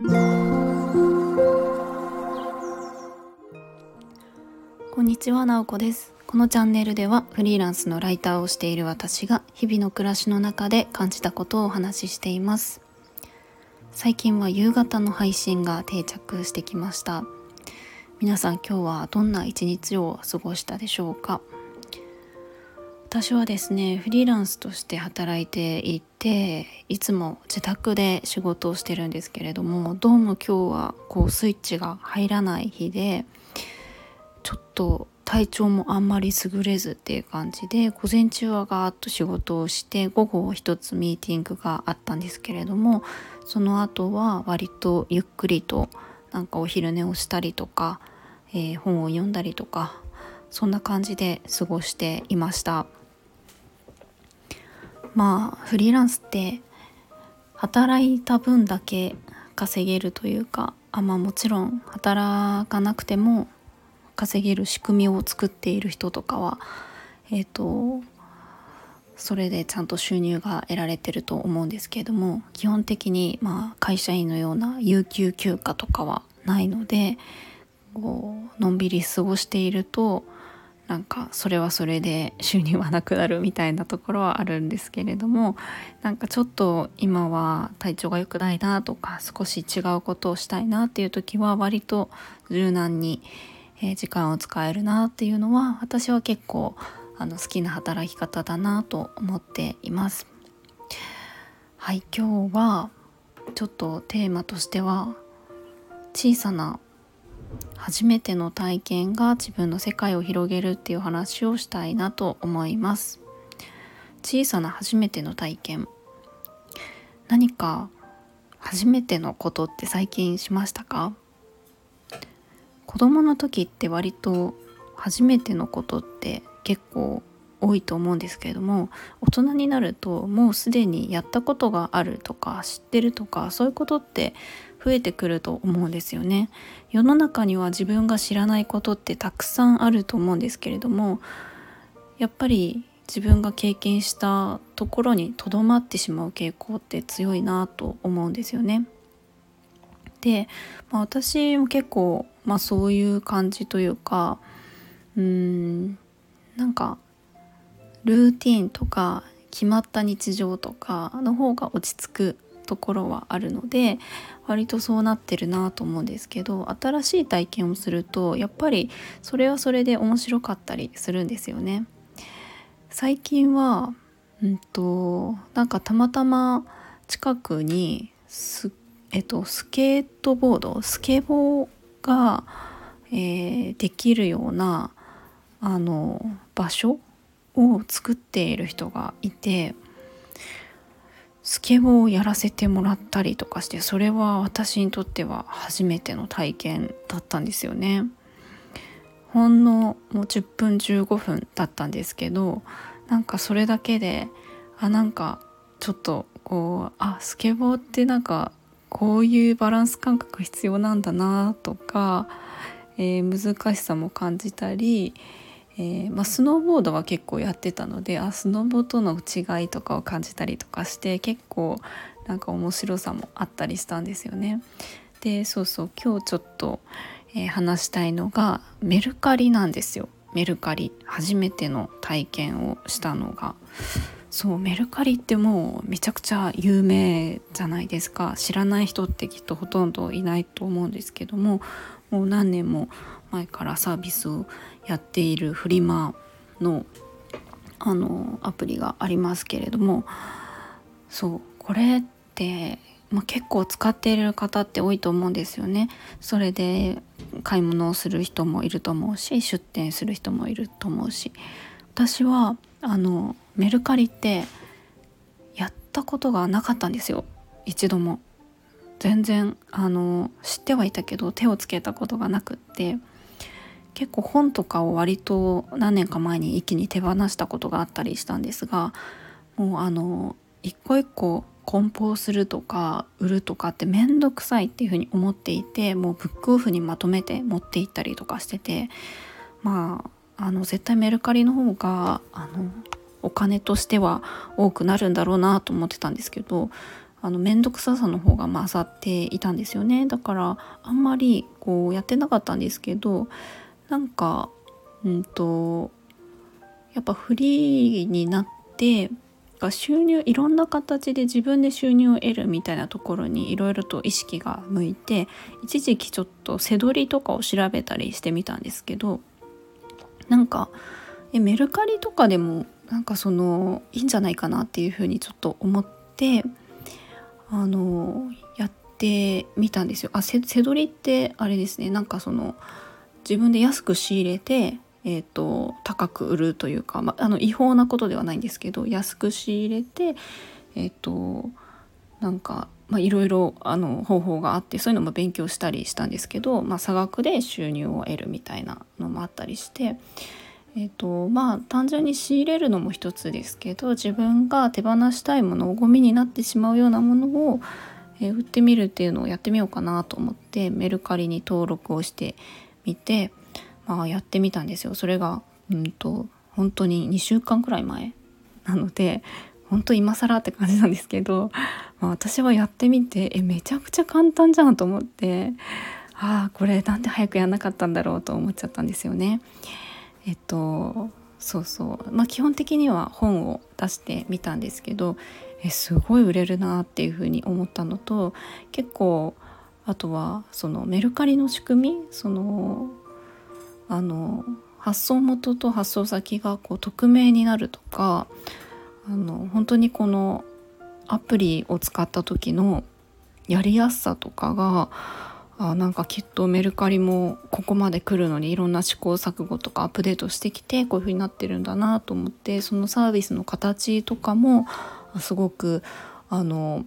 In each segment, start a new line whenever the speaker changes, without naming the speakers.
こんにちは、なおこです。このチャンネルではフリーランスのライターをしている私が日々の暮らしの中で感じたことをお話ししています。最近は夕方の配信が定着してきました。皆さん今日はどんな一日を過ごしたでしょうか？私はですねフリーランスとして働いていていつも自宅で仕事をしてるんですけれどもどうも今日はこうスイッチが入らない日でちょっと体調もあんまり優れずっていう感じで午前中はガーッと仕事をして午後一つミーティングがあったんですけれどもその後は割とゆっくりとなんかお昼寝をしたりとか、えー、本を読んだりとかそんな感じで過ごしていました。まあフリーランスって働いた分だけ稼げるというかあまあもちろん働かなくても稼げる仕組みを作っている人とかはえっ、ー、とそれでちゃんと収入が得られてると思うんですけれども基本的にまあ会社員のような有給休暇とかはないのでこうのんびり過ごしているとなんかそれはそれで収入はなくなるみたいなところはあるんですけれどもなんかちょっと今は体調が良くないなとか少し違うことをしたいなっていう時は割と柔軟に、時間を使えるなっていうのは私は結構あの好きな働き方だなと思っています。はい今日はちょっとテーマとしては小さな初めての体験が自分の世界を広げるっていう話をしたいなと思います。小さな初めての体験。何か初めてのことって最近しましたか？子供の時って割と初めてのことって結構多いと思うんですけれども大人になるともうすでにやったことがあるとか知ってるとかそういうことって増えてくると思うんですよね世の中には自分が知らないことってたくさんあると思うんですけれどもやっぱり自分が経験したところにとどまってしまう傾向って強いなと思うんですよね。で、まあ、私も結構、まあ、そういう感じというかうーんなんかルーティンとか決まった日常とかの方が落ち着くところはあるので割とそうなってるなと思うんですけど新しい体験をするとやっぱりそれはそれで面白かったりするんですよね。最近はうんとなんかたまたま近くにス,、えっと、スケートボードスケボーが、えー、できるようなあの場所を作っている人がいてスケボーをやらせてもらったりとかしてそれは私にとっては初めての体験だったんですよね。ほんのもう10分15分だったんですけどなんかそれだけであなんかちょっとこうあスケボーってなんかこういうバランス感覚必要なんだなとか、えー、難しさも感じたりえー、まあ、スノーボードは結構やってたのであスノボとの違いとかを感じたりとかして結構なんか面白さもあったりしたんですよね。でそうそう今日ちょっと、えー、話したいのがメルカリなんですよ。メルカリ初めての体験をしたのがそうメルカリってもうめちゃくちゃ有名じゃないですか知らない人ってきっとほとんどいないと思うんですけどももう何年も前からサービスをやっているフリマのあのアプリがありますけれどもそうこれって、まあ、結構使っている方って多いと思うんですよね。それで買い物をする人もいると思うし出店する人もいると思うし私はあのメルカリってやったことがなかったんですよ一度も。全然あの知ってはいたけど手をつけたことがなくって結構本とかを割と何年か前に一気に手放したことがあったりしたんですがもうあの一個一個梱包するとか売るとかって面倒くさいっていうふうに思っていてもうブックオフにまとめて持って行ったりとかしててまああの絶対メルカリの方があのお金としては多くなるんだろうなと思ってたんですけどああの面倒くささの方が勝っていたんですよね。だからあんまりこうやってなかったんですけどなんかうんとやっぱフリーになって収入いろんな形で自分で収入を得るみたいなところにいろいろと意識が向いて一時期ちょっと背取りとかを調べたりしてみたんですけどなんかメルカリとかでもなんかそのいいんじゃないかなっていうふうにちょっと思ってあのやってみたんですよ。あ背取りってあれですねなんかその自分で安く仕入れてえーと、高く売るというか、まあ、の違法なことではないんですけど安く仕入れてえっ、ー、となんかいろいろ方法があってそういうのも勉強したりしたんですけど、まあ、差額で収入を得るみたいなのもあったりして。えーとまあ、単純に仕入れるのも一つですけど自分が手放したいものをゴミになってしまうようなものを、えー、売ってみるっていうのをやってみようかなと思ってメルカリに登録をしてみてまあ、やってみたんですよそれがうんと本当に2週間くらい前なので本当今更って感じなんですけど、まあ、私はやってみてえめちゃくちゃ簡単じゃんと思ってああこれなんで早くやんなかったんだろうと思っちゃったんですよね。えっとそうそうまあ基本的には本を出してみたんですけどえすごい売れるなっていうふうに思ったのと結構あとはそのメルカリの仕組みそのあの発送元と発送先がこう匿名になるとかあの本当にこのアプリを使った時のやりやすさとかがあなんかきっとメルカリもここまで来るのにいろんな試行錯誤とかアップデートしてきてこういう風になってるんだなと思ってそのサービスの形とかもすごくあの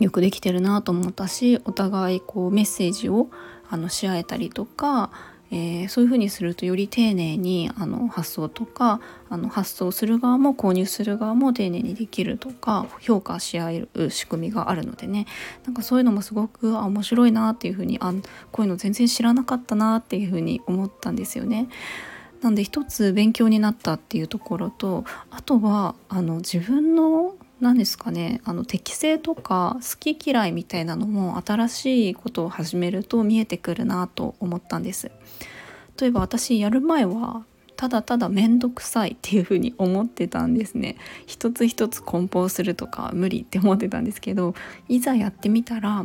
よくできてるなと思ったしお互いこうメッセージをあのし合えたりとかえー、そういうふうにするとより丁寧にあの発送とかあの発送する側も購入する側も丁寧にできるとか評価し合える仕組みがあるのでねなんかそういうのもすごく面白いなっていうふうにあこういうの全然知らなかったなっていうふうに思ったんですよね。なんで一つ勉強になったっていうところとあとはあの自分の何ですかねあの適性とか好き嫌いみたいなのも新しいことを始めると見えてくるなと思ったんです。例えば私やる前はただただ面倒くさいっていう風に思ってたんですね一つ一つ梱包するとか無理って思ってたんですけどいざやってみたら、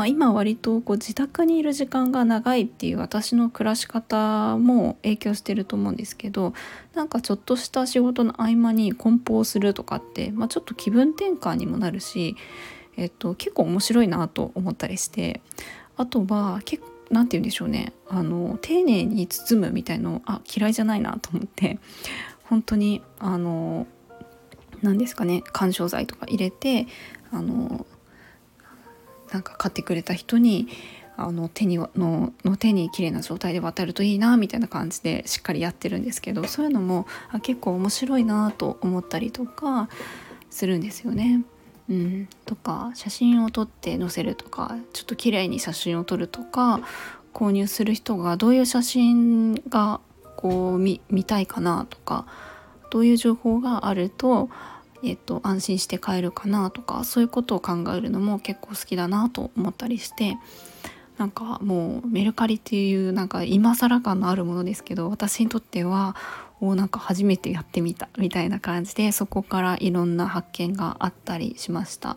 まあ、今割とこう自宅にいる時間が長いっていう私の暮らし方も影響してると思うんですけどなんかちょっとした仕事の合間に梱包するとかって、まあ、ちょっと気分転換にもなるし、えっと、結構面白いなと思ったりしてあとは結構何て言うんでしょうね。あの丁寧に包むみたいのあ嫌いじゃないなと思って本当にあの何ですかね。緩衝材とか入れてあのなんか買ってくれた人にあの手にのの手に綺麗な状態で渡るといいなみたいな感じでしっかりやってるんですけどそういうのもあ結構面白いなと思ったりとかするんですよね。うん、とか写真を撮って載せるとかちょっと綺麗に写真を撮るとか購入する人がどういう写真がこう見たいかなとかどういう情報があると,、えっと安心して買えるかなとかそういうことを考えるのも結構好きだなと思ったりしてなんかもうメルカリっていうなんか今更感のあるものですけど私にとってはをなんか初めてやってみたみたいな感じでそこからいろんな発見があったりしました。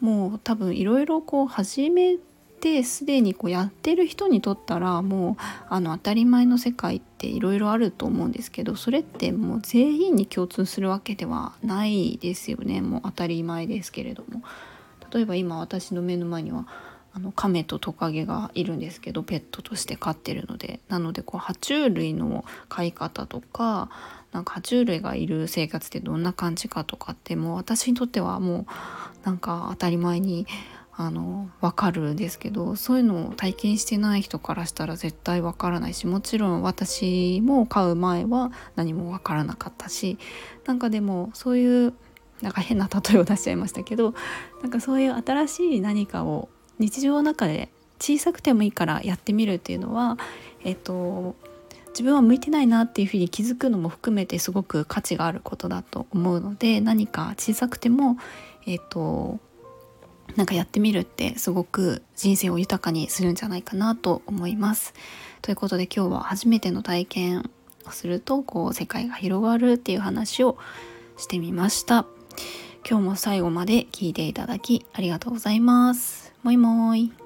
もう多分いろいろこう始めてすでにこうやってる人にとったらもうあの当たり前の世界っていろいろあると思うんですけどそれってもう全員に共通するわけではないですよね。もう当たり前ですけれども。例えば今私の目の前にはあの亀とトカゲがいるんですけどペットとして飼ってるので。なのでこう爬虫類の飼い方とかなんか爬虫類がいる生活ってどんな感じかとかってもう私にとってはもうなんか当たり前にあの分かるんですけどそういうのを体験してない人からしたら絶対分からないしもちろん私も飼う前は何も分からなかったしなんかでもそういうなんか変な例えを出しちゃいましたけどなんかそういう新しい何かを日常の中で小さくてもいいからやってみるっていうのは、えっと、自分は向いてないなっていうふうに気づくのも含めてすごく価値があることだと思うので何か小さくても、えっと、なんかやってみるってすごく人生を豊かにするんじゃないかなと思います。ということで今日は初めての体験をするとこう世界が広がるっていう話をしてみました。今日も最後まで聞いていただきありがとうございます。もいもーい。